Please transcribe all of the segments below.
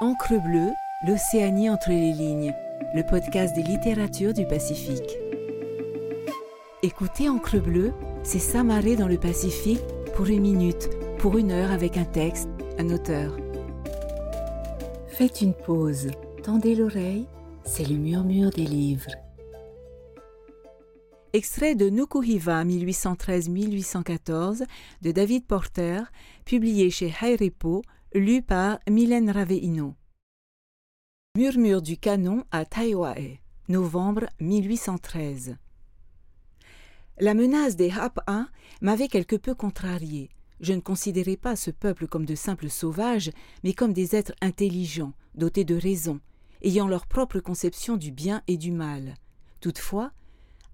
Encre bleue, l'Océanie entre les lignes, le podcast des littératures du Pacifique. Écoutez Encre bleue, c'est s'amarrer dans le Pacifique pour une minute, pour une heure avec un texte, un auteur. Faites une pause, tendez l'oreille, c'est le murmure des livres. Extrait de Nukuhiva 1813-1814 de David Porter, publié chez Hairipo, lu par Mylène Raveino. Murmure du canon à Taiwae, novembre 1813. La menace des Hapa m'avait quelque peu contrarié. Je ne considérais pas ce peuple comme de simples sauvages, mais comme des êtres intelligents, dotés de raison, ayant leur propre conception du bien et du mal. Toutefois,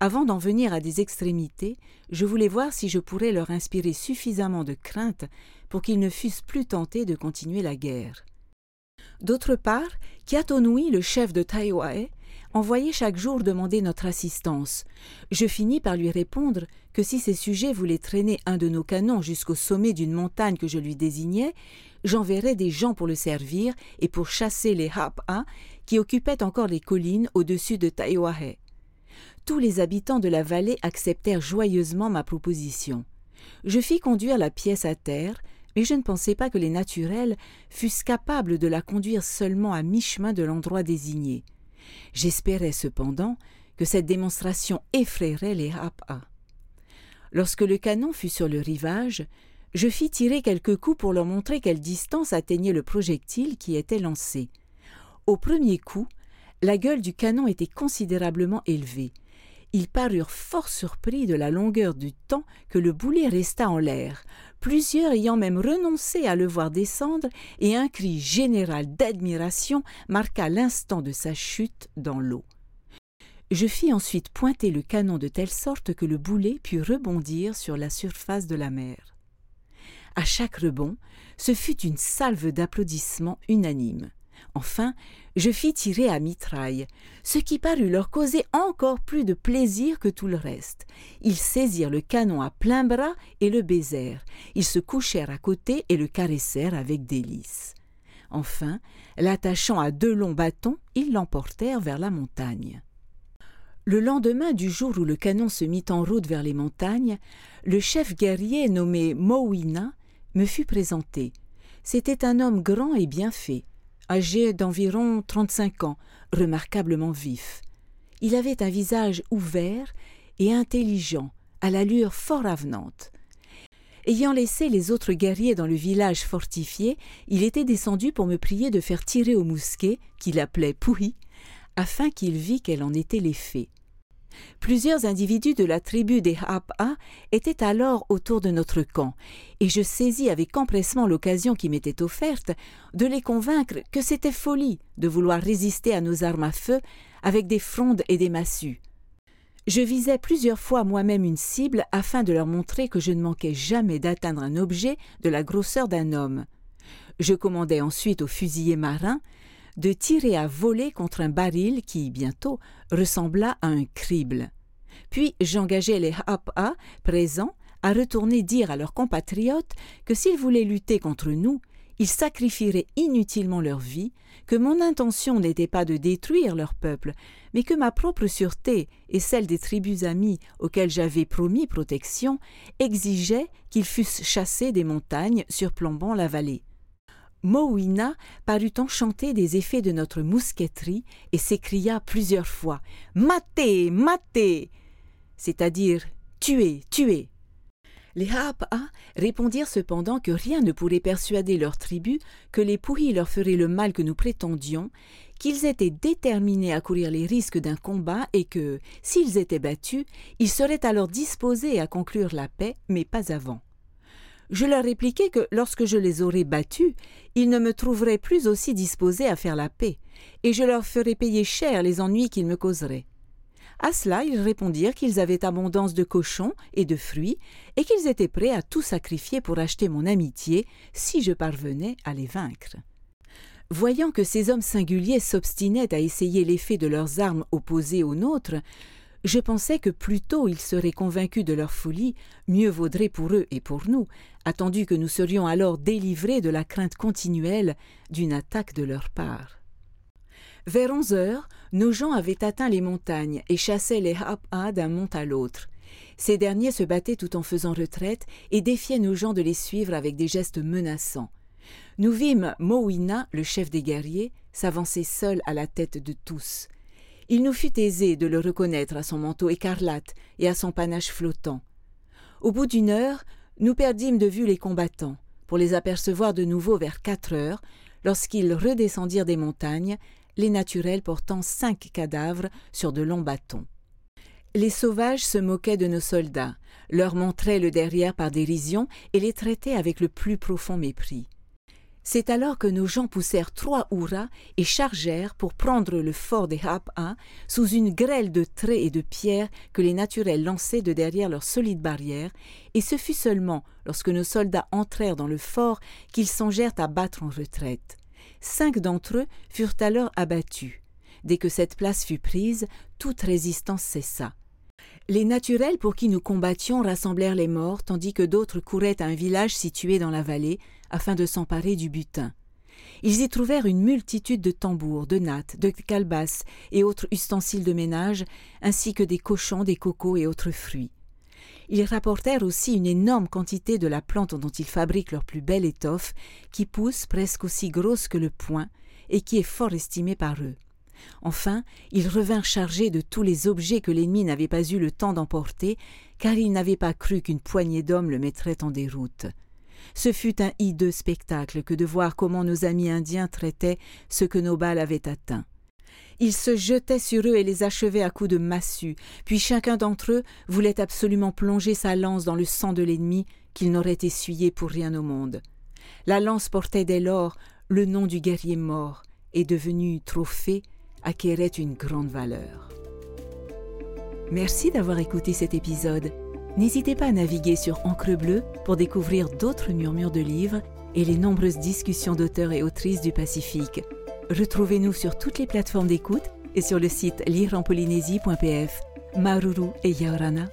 avant d'en venir à des extrémités, je voulais voir si je pourrais leur inspirer suffisamment de crainte pour qu'ils ne fussent plus tentés de continuer la guerre. D'autre part, Kiatonui, le chef de Taïwae, envoyait chaque jour demander notre assistance. Je finis par lui répondre que si ces sujets voulaient traîner un de nos canons jusqu'au sommet d'une montagne que je lui désignais, j'enverrais des gens pour le servir et pour chasser les Hapa qui occupaient encore les collines au-dessus de Taïwae tous les habitants de la vallée acceptèrent joyeusement ma proposition. Je fis conduire la pièce à terre, mais je ne pensais pas que les naturels fussent capables de la conduire seulement à mi-chemin de l'endroit désigné. J'espérais cependant que cette démonstration effraierait les Hapa. Lorsque le canon fut sur le rivage, je fis tirer quelques coups pour leur montrer quelle distance atteignait le projectile qui était lancé. Au premier coup, la gueule du canon était considérablement élevée ils parurent fort surpris de la longueur du temps que le boulet resta en l'air, plusieurs ayant même renoncé à le voir descendre, et un cri général d'admiration marqua l'instant de sa chute dans l'eau. Je fis ensuite pointer le canon de telle sorte que le boulet put rebondir sur la surface de la mer. À chaque rebond, ce fut une salve d'applaudissements unanimes. Enfin, je fis tirer à mitraille, ce qui parut leur causer encore plus de plaisir que tout le reste. Ils saisirent le canon à plein bras et le baisèrent. Ils se couchèrent à côté et le caressèrent avec délice. Enfin, l'attachant à deux longs bâtons, ils l'emportèrent vers la montagne. Le lendemain du jour où le canon se mit en route vers les montagnes, le chef guerrier nommé Mowina me fut présenté. C'était un homme grand et bien fait âgé d'environ trente-cinq ans, remarquablement vif. Il avait un visage ouvert et intelligent, à l'allure fort avenante. Ayant laissé les autres guerriers dans le village fortifié, il était descendu pour me prier de faire tirer au mousquet, qu'il appelait Pouhi, afin qu'il vît quel en était l'effet. Plusieurs individus de la tribu des Hapa étaient alors autour de notre camp, et je saisis avec empressement l'occasion qui m'était offerte de les convaincre que c'était folie de vouloir résister à nos armes à feu avec des frondes et des massues. Je visais plusieurs fois moi-même une cible afin de leur montrer que je ne manquais jamais d'atteindre un objet de la grosseur d'un homme. Je commandai ensuite aux fusiliers marins de tirer à voler contre un baril qui, bientôt, ressembla à un crible. Puis j'engageai les Hapa présents à retourner dire à leurs compatriotes que s'ils voulaient lutter contre nous, ils sacrifieraient inutilement leur vie, que mon intention n'était pas de détruire leur peuple, mais que ma propre sûreté et celle des tribus amies auxquelles j'avais promis protection exigeaient qu'ils fussent chassés des montagnes surplombant la vallée. Mowina parut enchanté des effets de notre mousqueterie et s'écria plusieurs fois Matez, matez c'est-à-dire tuez, tuez. Les Hapa répondirent cependant que rien ne pourrait persuader leur tribu que les Pouhis leur feraient le mal que nous prétendions, qu'ils étaient déterminés à courir les risques d'un combat et que, s'ils étaient battus, ils seraient alors disposés à conclure la paix, mais pas avant. Je leur répliquai que lorsque je les aurais battus, ils ne me trouveraient plus aussi disposés à faire la paix, et je leur ferais payer cher les ennuis qu'ils me causeraient. À cela, ils répondirent qu'ils avaient abondance de cochons et de fruits, et qu'ils étaient prêts à tout sacrifier pour acheter mon amitié si je parvenais à les vaincre. Voyant que ces hommes singuliers s'obstinaient à essayer l'effet de leurs armes opposées aux nôtres, Je pensais que plus tôt ils seraient convaincus de leur folie, mieux vaudrait pour eux et pour nous, attendu que nous serions alors délivrés de la crainte continuelle d'une attaque de leur part. Vers onze heures, nos gens avaient atteint les montagnes et chassaient les Hap'a d'un mont à l'autre. Ces derniers se battaient tout en faisant retraite et défiaient nos gens de les suivre avec des gestes menaçants. Nous vîmes Mowina, le chef des guerriers, s'avancer seul à la tête de tous. Il nous fut aisé de le reconnaître à son manteau écarlate et à son panache flottant. Au bout d'une heure, nous perdîmes de vue les combattants, pour les apercevoir de nouveau vers quatre heures, lorsqu'ils redescendirent des montagnes, les naturels portant cinq cadavres sur de longs bâtons. Les sauvages se moquaient de nos soldats, leur montraient le derrière par dérision et les traitaient avec le plus profond mépris. C'est alors que nos gens poussèrent trois hurrahs et chargèrent pour prendre le fort des Hap-1 sous une grêle de traits et de pierres que les naturels lançaient de derrière leur solide barrière, et ce fut seulement lorsque nos soldats entrèrent dans le fort qu'ils songèrent à battre en retraite. Cinq d'entre eux furent alors abattus. Dès que cette place fut prise, toute résistance cessa. Les naturels pour qui nous combattions rassemblèrent les morts, tandis que d'autres couraient à un village situé dans la vallée, afin de s'emparer du butin. Ils y trouvèrent une multitude de tambours, de nattes, de calebasses et autres ustensiles de ménage, ainsi que des cochons, des cocos et autres fruits. Ils rapportèrent aussi une énorme quantité de la plante dont ils fabriquent leur plus belle étoffe, qui pousse presque aussi grosse que le poing, et qui est fort estimée par eux. Enfin, ils revinrent chargés de tous les objets que l'ennemi n'avait pas eu le temps d'emporter, car ils n'avaient pas cru qu'une poignée d'hommes le mettrait en déroute. Ce fut un hideux spectacle que de voir comment nos amis indiens traitaient ce que nos balles avaient atteint. Ils se jetaient sur eux et les achevaient à coups de massue, puis chacun d'entre eux voulait absolument plonger sa lance dans le sang de l'ennemi qu'il n'aurait essuyé pour rien au monde. La lance portait dès lors le nom du guerrier mort, et devenu trophée, acquérait une grande valeur. Merci d'avoir écouté cet épisode. N'hésitez pas à naviguer sur Encre Bleue pour découvrir d'autres murmures de livres et les nombreuses discussions d'auteurs et autrices du Pacifique. Retrouvez-nous sur toutes les plateformes d'écoute et sur le site lireenpolynésie.pf. Maruru et Yaorana.